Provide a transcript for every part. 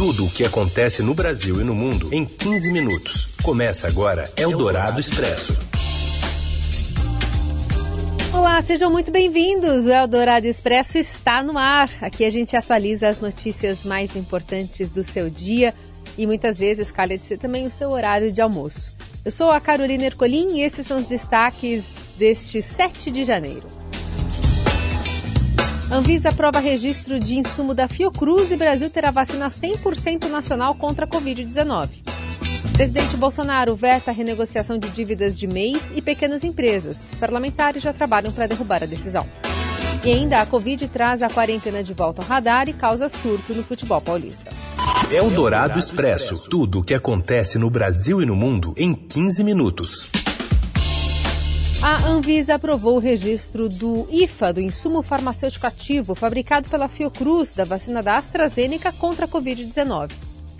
Tudo o que acontece no Brasil e no mundo em 15 minutos. Começa agora Eldorado Expresso. Olá, sejam muito bem-vindos. O Eldorado Expresso está no ar. Aqui a gente atualiza as notícias mais importantes do seu dia e muitas vezes calha de ser também o seu horário de almoço. Eu sou a Carolina Ercolim e esses são os destaques deste 7 de janeiro. Anvisa aprova registro de insumo da Fiocruz e Brasil terá vacina 100% nacional contra a Covid-19. Presidente Bolsonaro veta a renegociação de dívidas de MEIs e pequenas empresas. Parlamentares já trabalham para derrubar a decisão. E ainda a Covid traz a quarentena de volta ao radar e causa surto no futebol paulista. É o Dourado Expresso. Tudo o que acontece no Brasil e no mundo em 15 minutos. A Anvisa aprovou o registro do IFA, do insumo farmacêutico ativo, fabricado pela Fiocruz, da vacina da AstraZeneca contra a Covid-19.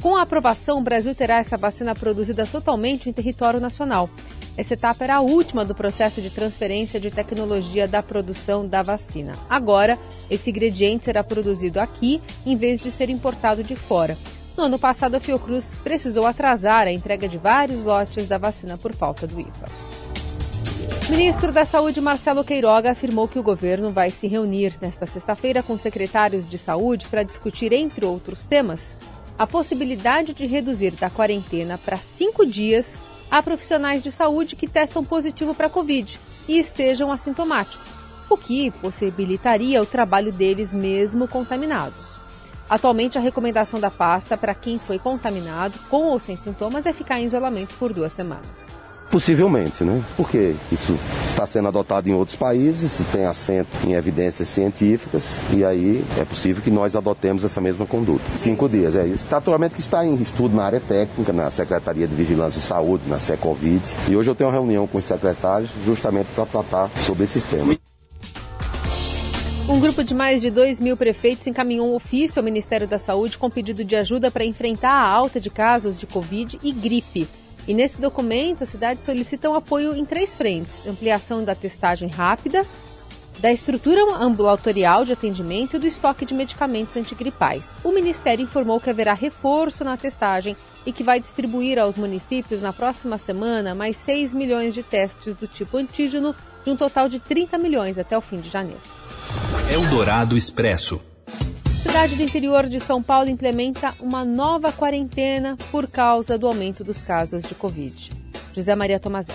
Com a aprovação, o Brasil terá essa vacina produzida totalmente em território nacional. Essa etapa era a última do processo de transferência de tecnologia da produção da vacina. Agora, esse ingrediente será produzido aqui em vez de ser importado de fora. No ano passado, a Fiocruz precisou atrasar a entrega de vários lotes da vacina por falta do IFA. Ministro da Saúde, Marcelo Queiroga, afirmou que o governo vai se reunir nesta sexta-feira com secretários de saúde para discutir, entre outros temas, a possibilidade de reduzir da quarentena para cinco dias a profissionais de saúde que testam positivo para a Covid e estejam assintomáticos, o que possibilitaria o trabalho deles mesmo contaminados. Atualmente, a recomendação da pasta para quem foi contaminado, com ou sem sintomas, é ficar em isolamento por duas semanas. Possivelmente, né? Porque isso está sendo adotado em outros países, tem assento em evidências científicas, e aí é possível que nós adotemos essa mesma conduta. Cinco dias, é isso. Naturalmente que está em estudo na área técnica, na Secretaria de Vigilância e Saúde, na SECOVID, e hoje eu tenho uma reunião com os secretários justamente para tratar sobre esses temas. Um grupo de mais de 2 mil prefeitos encaminhou um ofício ao Ministério da Saúde com pedido de ajuda para enfrentar a alta de casos de Covid e gripe. E nesse documento, as cidades solicitam apoio em três frentes: ampliação da testagem rápida, da estrutura ambulatorial de atendimento e do estoque de medicamentos antigripais. O Ministério informou que haverá reforço na testagem e que vai distribuir aos municípios na próxima semana mais 6 milhões de testes do tipo antígeno, de um total de 30 milhões até o fim de janeiro. Eldorado Expresso. Cidade do interior de São Paulo implementa uma nova quarentena por causa do aumento dos casos de Covid. José Maria Tomazel.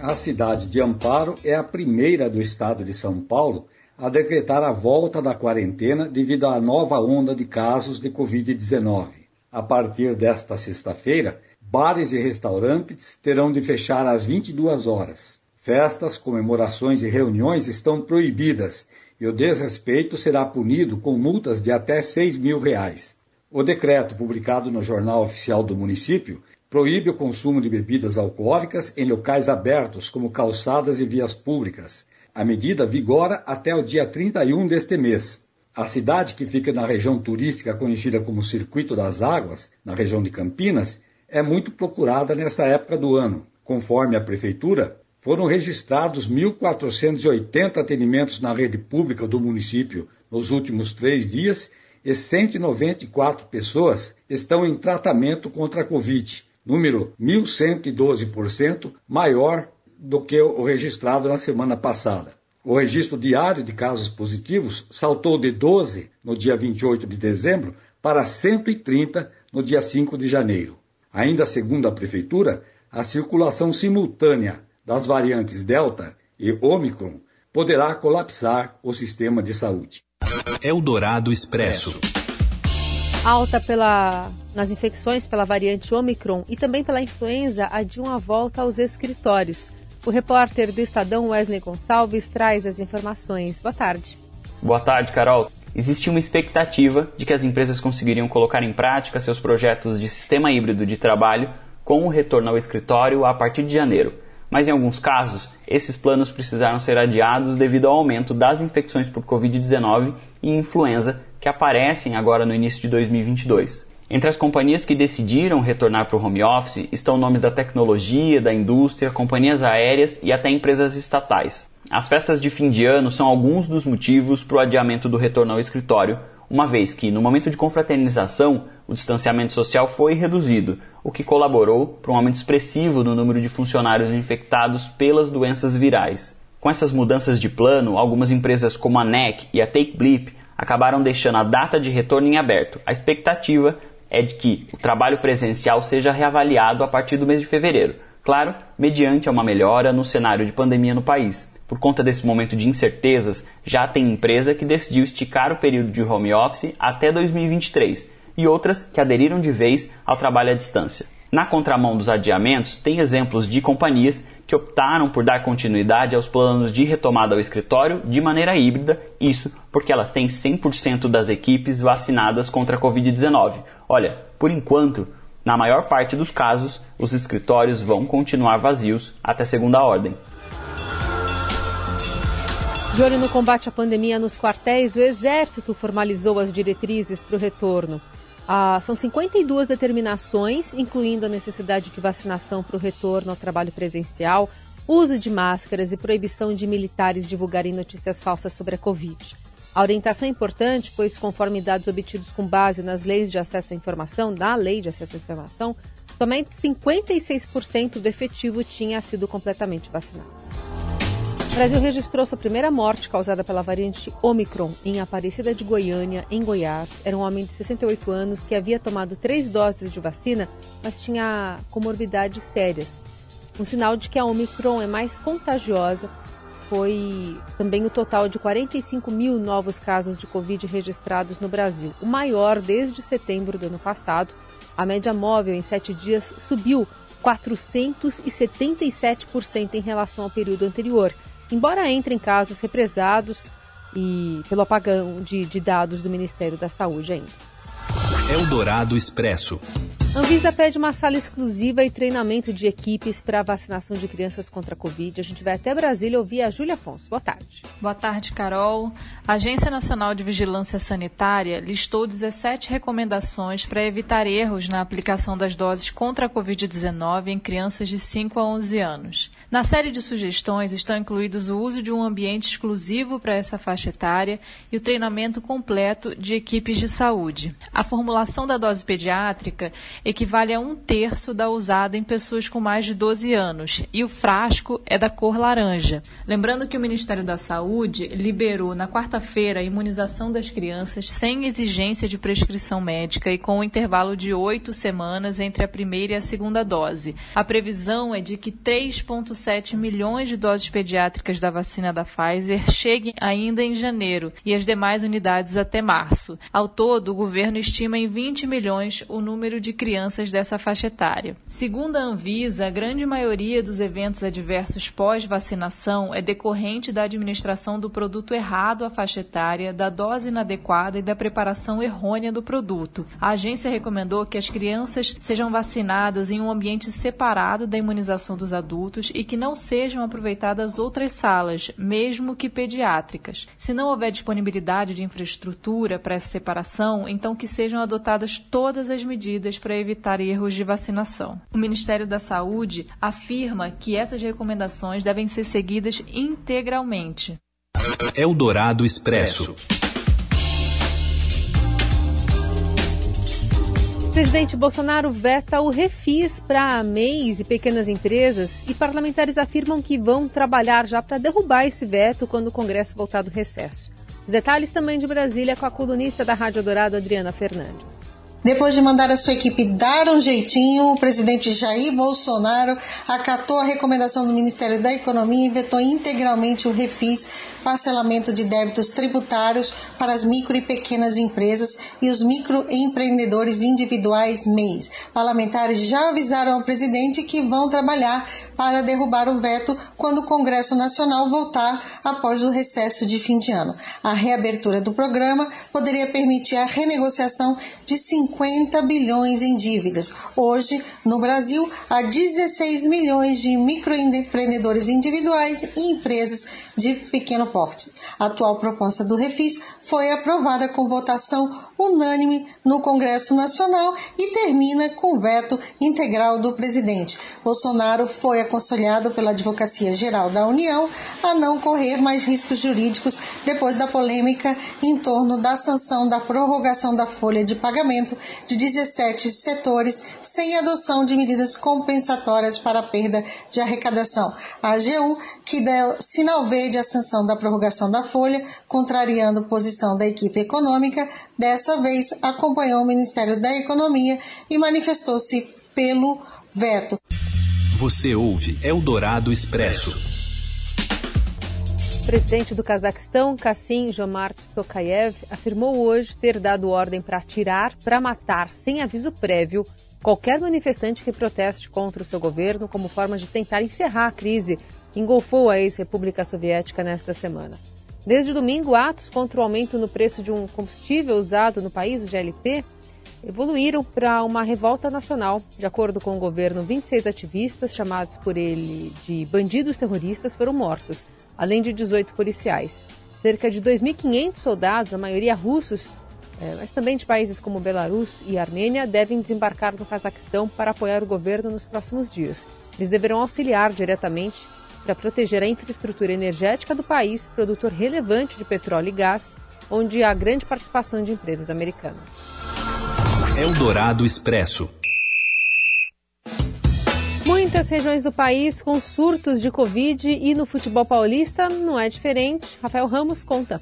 A cidade de Amparo é a primeira do estado de São Paulo a decretar a volta da quarentena devido à nova onda de casos de Covid-19. A partir desta sexta-feira, bares e restaurantes terão de fechar às 22 horas. Festas, comemorações e reuniões estão proibidas e o desrespeito será punido com multas de até 6 mil reais. O decreto, publicado no Jornal Oficial do Município, proíbe o consumo de bebidas alcoólicas em locais abertos, como calçadas e vias públicas. A medida vigora até o dia 31 deste mês. A cidade, que fica na região turística conhecida como Circuito das Águas, na região de Campinas, é muito procurada nessa época do ano. Conforme a Prefeitura, foram registrados 1.480 atendimentos na rede pública do município nos últimos três dias e 194 pessoas estão em tratamento contra a Covid, número 1.112% maior do que o registrado na semana passada. O registro diário de casos positivos saltou de 12 no dia 28 de dezembro para 130 no dia 5 de janeiro. Ainda segundo a Prefeitura, a circulação simultânea das variantes Delta e Omicron poderá colapsar o sistema de saúde. Eldorado Expresso. Alta pela, nas infecções pela variante Omicron e também pela influenza adiam a volta aos escritórios. O repórter do Estadão Wesley Gonçalves traz as informações. Boa tarde. Boa tarde, Carol. Existe uma expectativa de que as empresas conseguiriam colocar em prática seus projetos de sistema híbrido de trabalho com o retorno ao escritório a partir de janeiro mas em alguns casos, esses planos precisaram ser adiados devido ao aumento das infecções por Covid-19 e influenza que aparecem agora no início de 2022. Entre as companhias que decidiram retornar para o home office estão nomes da tecnologia, da indústria, companhias aéreas e até empresas estatais. As festas de fim de ano são alguns dos motivos para o adiamento do retorno ao escritório, uma vez que, no momento de confraternização, o distanciamento social foi reduzido, o que colaborou para um aumento expressivo no número de funcionários infectados pelas doenças virais. Com essas mudanças de plano, algumas empresas como a NEC e a TakeBlip acabaram deixando a data de retorno em aberto. A expectativa é de que o trabalho presencial seja reavaliado a partir do mês de fevereiro, claro, mediante uma melhora no cenário de pandemia no país. Por conta desse momento de incertezas, já tem empresa que decidiu esticar o período de home office até 2023 e outras que aderiram de vez ao trabalho à distância. Na contramão dos adiamentos, tem exemplos de companhias que optaram por dar continuidade aos planos de retomada ao escritório de maneira híbrida, isso porque elas têm 100% das equipes vacinadas contra a Covid-19. Olha, por enquanto, na maior parte dos casos, os escritórios vão continuar vazios até segunda ordem. De olho no combate à pandemia nos quartéis, o Exército formalizou as diretrizes para o retorno. Ah, são 52 determinações, incluindo a necessidade de vacinação para o retorno ao trabalho presencial, uso de máscaras e proibição de militares divulgarem notícias falsas sobre a Covid. A orientação é importante, pois, conforme dados obtidos com base nas leis de acesso à informação, da Lei de Acesso à Informação, somente 56% do efetivo tinha sido completamente vacinado. O Brasil registrou sua primeira morte causada pela variante Omicron em Aparecida de Goiânia, em Goiás. Era um homem de 68 anos que havia tomado três doses de vacina, mas tinha comorbidades sérias. Um sinal de que a Omicron é mais contagiosa foi também o total de 45 mil novos casos de Covid registrados no Brasil, o maior desde setembro do ano passado. A média móvel em sete dias subiu 477% em relação ao período anterior embora entre em casos represados e pelo apagão de, de dados do Ministério da Saúde ainda. Eldorado Expresso. Anvisa pede uma sala exclusiva e treinamento de equipes para a vacinação de crianças contra a Covid. A gente vai até Brasília ouvir a Júlia Afonso. Boa tarde. Boa tarde, Carol. A Agência Nacional de Vigilância Sanitária listou 17 recomendações para evitar erros na aplicação das doses contra a Covid-19 em crianças de 5 a 11 anos. Na série de sugestões estão incluídos o uso de um ambiente exclusivo para essa faixa etária e o treinamento completo de equipes de saúde. A formulação da dose pediátrica equivale a um terço da usada em pessoas com mais de 12 anos, e o frasco é da cor laranja. Lembrando que o Ministério da Saúde liberou na quarta-feira a imunização das crianças sem exigência de prescrição médica e com um intervalo de oito semanas entre a primeira e a segunda dose. A previsão é de que 3,7 milhões de doses pediátricas da vacina da Pfizer cheguem ainda em janeiro e as demais unidades até março. Ao todo, o governo estima em 20 milhões o número de crianças dessa faixa etária. Segundo a Anvisa, a grande maioria dos eventos adversos pós-vacinação é decorrente da administração do produto errado à faixa etária, da dose inadequada e da preparação errônea do produto. A agência recomendou que as crianças sejam vacinadas em um ambiente separado da imunização dos adultos e que não sejam aproveitadas outras salas, mesmo que pediátricas. Se não houver disponibilidade de infraestrutura para essa separação, então que sejam adotadas todas as medidas para evitar erros de vacinação. O Ministério da Saúde afirma que essas recomendações devem ser seguidas integralmente. Eldorado Expresso. Presidente Bolsonaro veta o refis para MEIs e pequenas empresas e parlamentares afirmam que vão trabalhar já para derrubar esse veto quando o Congresso voltar do recesso. Os detalhes também de Brasília com a colunista da Rádio Dourado, Adriana Fernandes. Depois de mandar a sua equipe dar um jeitinho, o presidente Jair Bolsonaro acatou a recomendação do Ministério da Economia e vetou integralmente o refis, parcelamento de débitos tributários para as micro e pequenas empresas e os microempreendedores individuais MEIs. Parlamentares já avisaram ao presidente que vão trabalhar para derrubar o veto quando o Congresso Nacional voltar após o recesso de fim de ano. A reabertura do programa poderia permitir a renegociação de 50 50 bilhões em dívidas. Hoje, no Brasil, há 16 milhões de microempreendedores individuais e empresas de pequeno porte. A atual proposta do Refis foi aprovada com votação unânime no Congresso Nacional e termina com veto integral do presidente. Bolsonaro foi aconselhado pela Advocacia Geral da União a não correr mais riscos jurídicos depois da polêmica em torno da sanção da prorrogação da folha de pagamento de 17 setores sem adoção de medidas compensatórias para a perda de arrecadação. A AGU, que deu sinal verde à sanção da prorrogação da folha, contrariando posição da equipe econômica, dessa vez acompanhou o Ministério da Economia e manifestou-se pelo veto. Você ouve Eldorado Expresso presidente do Cazaquistão, Kassim Jomart Tokayev, afirmou hoje ter dado ordem para atirar, para matar, sem aviso prévio, qualquer manifestante que proteste contra o seu governo como forma de tentar encerrar a crise que engolfou a ex-república soviética nesta semana. Desde domingo, atos contra o aumento no preço de um combustível usado no país, o GLP, evoluíram para uma revolta nacional. De acordo com o governo, 26 ativistas, chamados por ele de bandidos terroristas, foram mortos além de 18 policiais. Cerca de 2.500 soldados, a maioria russos, é, mas também de países como Belarus e Armênia, devem desembarcar no Cazaquistão para apoiar o governo nos próximos dias. Eles deverão auxiliar diretamente para proteger a infraestrutura energética do país, produtor relevante de petróleo e gás, onde há grande participação de empresas americanas. Eldorado Expresso. Muitas regiões do país com surtos de Covid e no futebol paulista não é diferente. Rafael Ramos conta.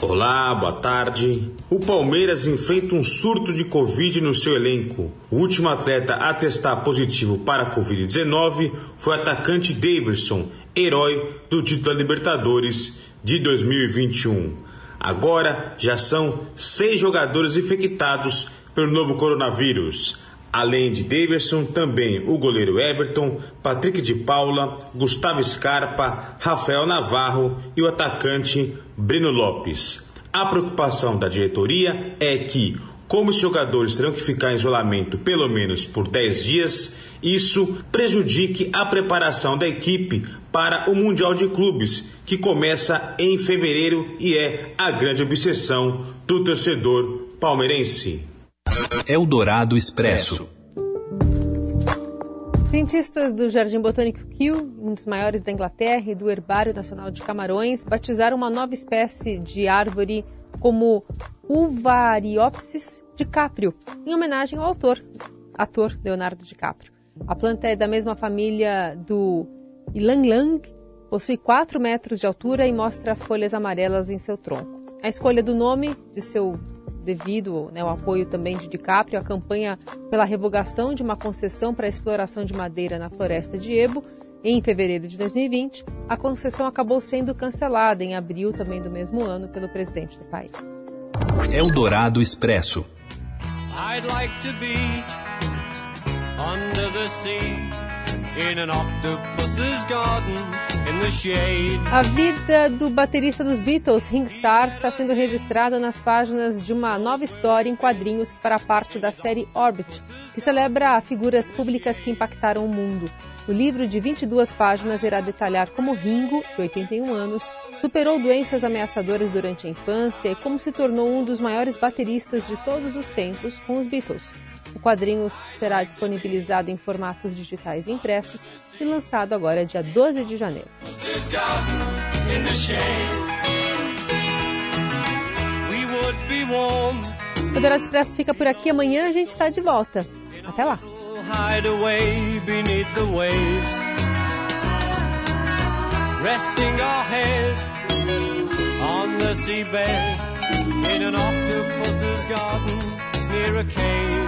Olá, boa tarde. O Palmeiras enfrenta um surto de Covid no seu elenco. O último atleta a testar positivo para a Covid-19 foi o atacante Davidson, herói do título da Libertadores de 2021. Agora já são seis jogadores infectados pelo novo coronavírus. Além de Davidson, também o goleiro Everton, Patrick de Paula, Gustavo Scarpa, Rafael Navarro e o atacante Breno Lopes. A preocupação da diretoria é que, como os jogadores terão que ficar em isolamento pelo menos por 10 dias, isso prejudique a preparação da equipe para o Mundial de Clubes, que começa em fevereiro e é a grande obsessão do torcedor palmeirense. Eldorado Expresso. Cientistas do Jardim Botânico Kew, um dos maiores da Inglaterra, e do Herbário Nacional de Camarões, batizaram uma nova espécie de árvore como Uvariopsis DiCaprio, em homenagem ao autor, ator Leonardo DiCaprio. A planta é da mesma família do Ylang possui 4 metros de altura e mostra folhas amarelas em seu tronco. A escolha do nome de seu devido né, ao apoio também de DiCaprio, a campanha pela revogação de uma concessão para a exploração de madeira na floresta de Ebo, em fevereiro de 2020, a concessão acabou sendo cancelada em abril também do mesmo ano pelo presidente do país. Eldorado Expresso. I'd like to be under the sea in an octopus's garden. A vida do baterista dos Beatles, Ring Starr, está sendo registrada nas páginas de uma nova história em quadrinhos que fará parte da série Orbit, que celebra figuras públicas que impactaram o mundo. O livro de 22 páginas irá detalhar como Ringo, de 81 anos, superou doenças ameaçadoras durante a infância e como se tornou um dos maiores bateristas de todos os tempos com os Beatles. Quadrinho será disponibilizado em formatos digitais impressos e lançado agora dia 12 de janeiro. O Dourado Expresso fica por aqui. Amanhã a gente está de volta. Até lá. Resting our head on the seabed in an octopus's garden near a cave.